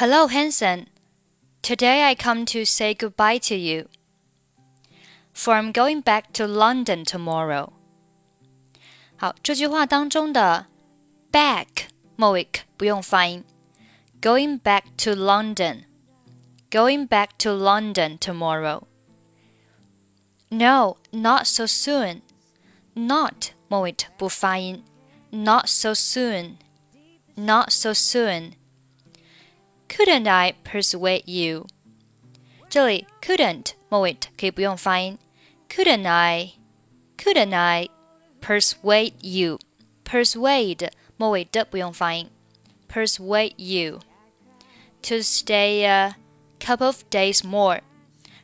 Hello, Hanson. Today I come to say goodbye to you. For I'm going back to London tomorrow. 好，这句话当中的 back 末尾不用发音。Going back to London. Going back to London tomorrow. No, not so soon. Not 末尾不发音。Not so soon. Not so soon. Couldn't I persuade you? 这里 couldn't 末尾可以不用发音。Couldn't I? Couldn't I persuade you? Persuade 末尾的不用发音。Persuade you to stay a couple of days more.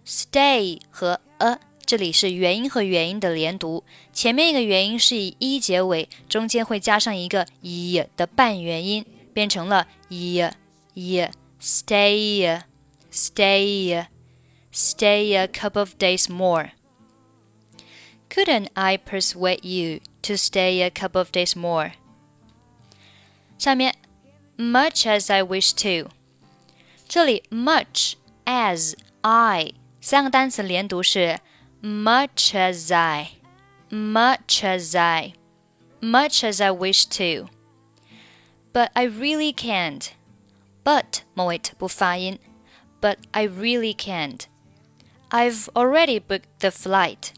Stay 和 a 这里是元音和元音的连读，前面一个元音是以一结尾，中间会加上一个 e 的半元音，变成了 i i stay stay stay a couple of days more. Couldn't I persuade you to stay a couple of days more? 下面 much as I wish to，这里 much as I 三个单词连读是 much as I, much as I, much as I wish to. But I really can't. But 末尾不发音。But I really can't. I've already booked the flight.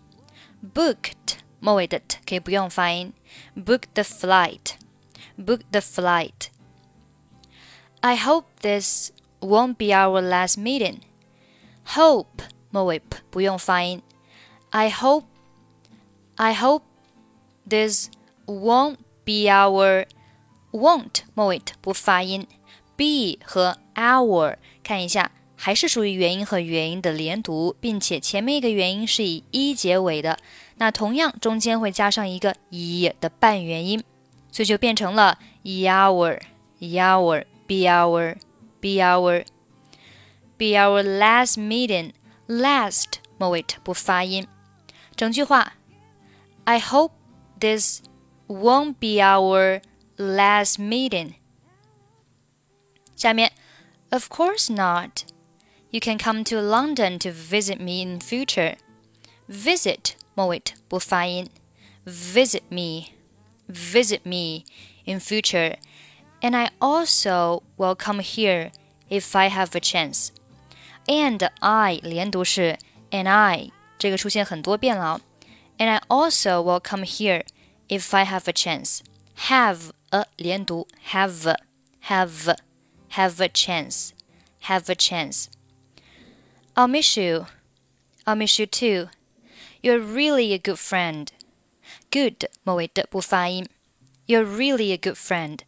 Booked 末尾的可以不用发音。Book the flight. Book the flight. I hope this won't be our last meeting. Hope 末尾不用发音。I hope I hope this won't be our won't 末尾不发音 ，be 和 our 看一下，还是属于元音和元音的连读，并且前面一个元音是以一结尾的，那同样中间会加上一个 e 的半元音，所以就变成了 our our be our be our be our last meeting last 末尾不发音。整句话，I hope this won't be our last meeting. 下面，Of course not. You can come to London to visit me in future. Visit 末尾不发音，visit me, visit me in future, and I also will come here if I have a chance. And I 连读是 and I 这个出现很多遍了。And I also will come here if I have a chance. Have a 连读，have have have a chance, have a chance. I'll miss you. I'll miss you too. You're really a good friend. Good 末尾的不发音。You're really a good friend.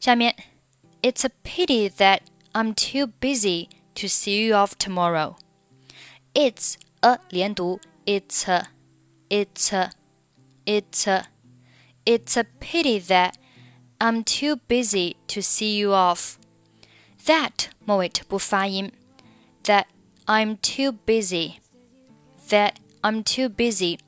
下面，It's a pity that I'm too busy to see you off tomorrow. It's a 连读，it's a, it's a, it's a, it's a pity that I'm too busy to see you off. That 末尾不发音，that I'm too busy, that I'm too busy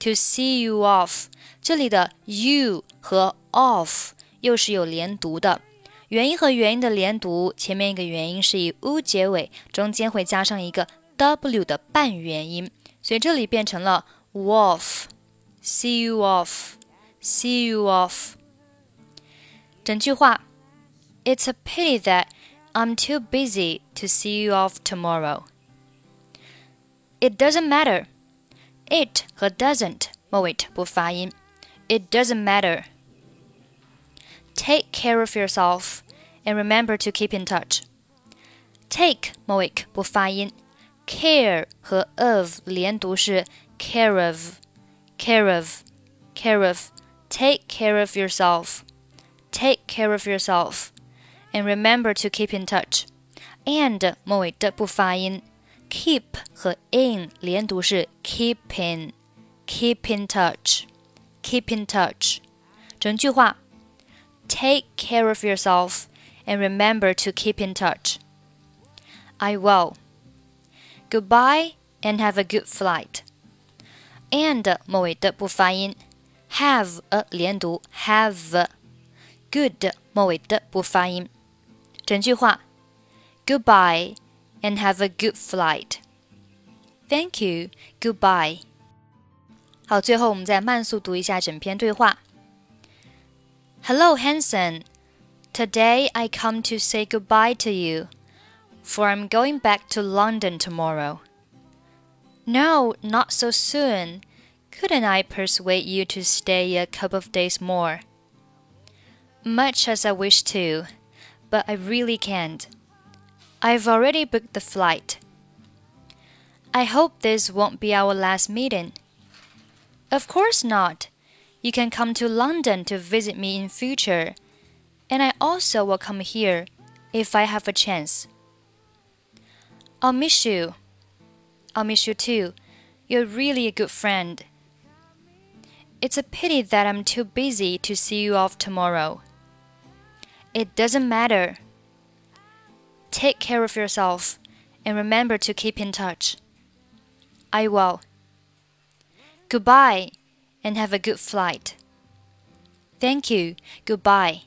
to see you off. 这里的 you 和 off 又是有连读的。元音和元音的连读，前面一个元音是以 u 结尾，中间会加上一个 w 的半元音，所以这里变成了 off，see you off，see you off。 整句话，It's a pity that I'm too busy to see you off tomorrow. It doesn't matter. It 和 doesn't 末尾不发音。It doesn't matter. Take care of yourself and remember to keep in touch. Take 末尾不发音。care 和 of 连读是 care of, care of, care of. Take care of yourself. Take care of yourself. And remember to keep in touch. And 末尾的不发音，keep 和 in 连读是 keep in, keep in touch, keep in touch. 整句话，Take care of yourself and remember to keep in touch. I will. Goodbye and have a good flight. And 末尾的不发音，have a 连读，have good 末尾的不发音。整句话 Goodbye and have a good flight. Thank you. Goodbye. 好，最后我们再慢速读一下整篇对话。Hello, Hanson. Today I come to say goodbye to you, for I'm going back to London tomorrow. No, not so soon. Couldn't I persuade you to stay a couple of days more? Much as I wish to, but I really can't. I've already booked the flight. I hope this won't be our last meeting. Of course not. You can come to London to visit me in future, and I also will come here if I have a chance. I'll miss you. I'll miss you too. You're really a good friend. It's a pity that I'm too busy to see you off tomorrow. It doesn't matter. Take care of yourself and remember to keep in touch. I will. Goodbye and have a good flight. Thank you. Goodbye.